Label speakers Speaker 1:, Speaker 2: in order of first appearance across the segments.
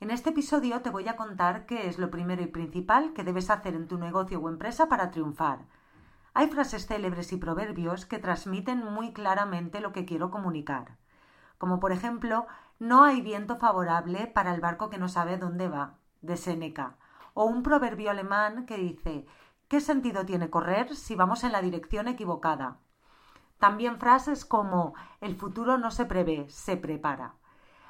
Speaker 1: En este episodio te voy a contar qué es lo primero y principal que debes hacer en tu negocio o empresa para triunfar. Hay frases célebres y proverbios que transmiten muy claramente lo que quiero comunicar. Como por ejemplo, no hay viento favorable para el barco que no sabe dónde va, de Séneca. O un proverbio alemán que dice ¿Qué sentido tiene correr si vamos en la dirección equivocada? También frases como el futuro no se prevé, se prepara.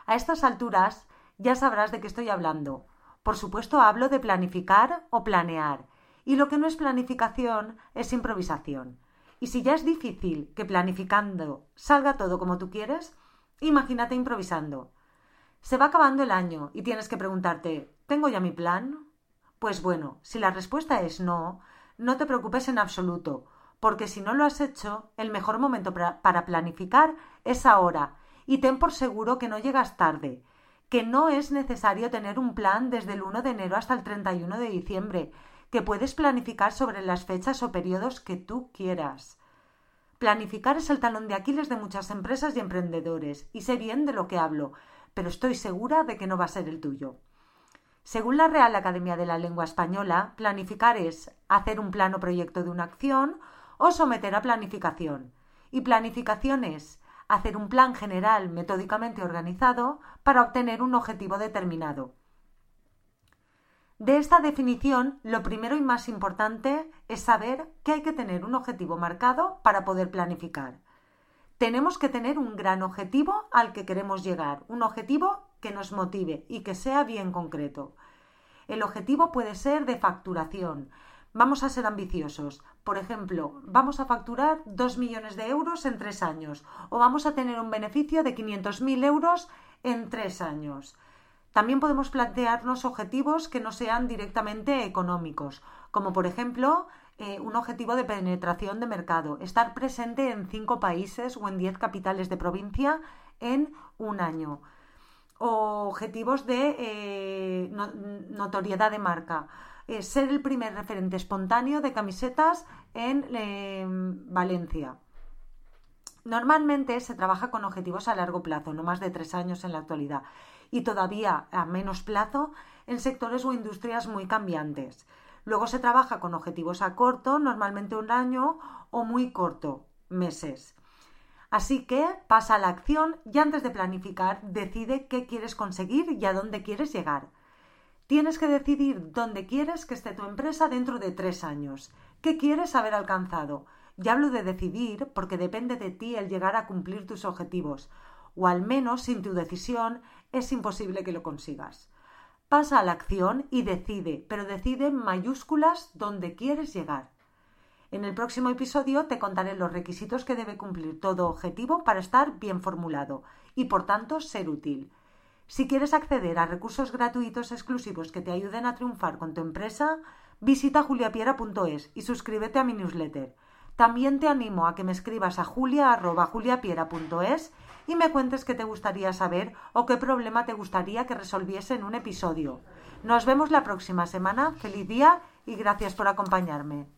Speaker 1: A estas alturas ya sabrás de qué estoy hablando. Por supuesto hablo de planificar o planear, y lo que no es planificación es improvisación. Y si ya es difícil que planificando salga todo como tú quieres, imagínate improvisando. Se va acabando el año y tienes que preguntarte ¿Tengo ya mi plan? Pues bueno, si la respuesta es no, no te preocupes en absoluto, porque si no lo has hecho, el mejor momento para planificar es ahora, y ten por seguro que no llegas tarde, que no es necesario tener un plan desde el 1 de enero hasta el 31 de diciembre, que puedes planificar sobre las fechas o periodos que tú quieras. Planificar es el talón de Aquiles de muchas empresas y emprendedores, y sé bien de lo que hablo, pero estoy segura de que no va a ser el tuyo. Según la Real Academia de la Lengua Española, planificar es hacer un plano proyecto de una acción o someter a planificación. Y planificación es hacer un plan general metódicamente organizado para obtener un objetivo determinado. De esta definición, lo primero y más importante es saber que hay que tener un objetivo marcado para poder planificar. Tenemos que tener un gran objetivo al que queremos llegar, un objetivo que nos motive y que sea bien concreto. El objetivo puede ser de facturación, Vamos a ser ambiciosos. Por ejemplo, vamos a facturar 2 millones de euros en tres años o vamos a tener un beneficio de 500.000 euros en tres años. También podemos plantearnos objetivos que no sean directamente económicos, como por ejemplo eh, un objetivo de penetración de mercado, estar presente en cinco países o en diez capitales de provincia en un año, objetivos de eh, notoriedad de marca ser el primer referente espontáneo de camisetas en em, Valencia. Normalmente se trabaja con objetivos a largo plazo, no más de tres años en la actualidad, y todavía a menos plazo en sectores o industrias muy cambiantes. Luego se trabaja con objetivos a corto, normalmente un año, o muy corto, meses. Así que pasa a la acción y antes de planificar decide qué quieres conseguir y a dónde quieres llegar. Tienes que decidir dónde quieres que esté tu empresa dentro de tres años. ¿Qué quieres haber alcanzado? Y hablo de decidir porque depende de ti el llegar a cumplir tus objetivos, o al menos sin tu decisión es imposible que lo consigas. Pasa a la acción y decide, pero decide en mayúsculas dónde quieres llegar. En el próximo episodio te contaré los requisitos que debe cumplir todo objetivo para estar bien formulado y por tanto ser útil. Si quieres acceder a recursos gratuitos exclusivos que te ayuden a triunfar con tu empresa, visita juliapiera.es y suscríbete a mi newsletter. También te animo a que me escribas a julia.juliapiera.es y me cuentes qué te gustaría saber o qué problema te gustaría que resolviese en un episodio. Nos vemos la próxima semana. Feliz día y gracias por acompañarme.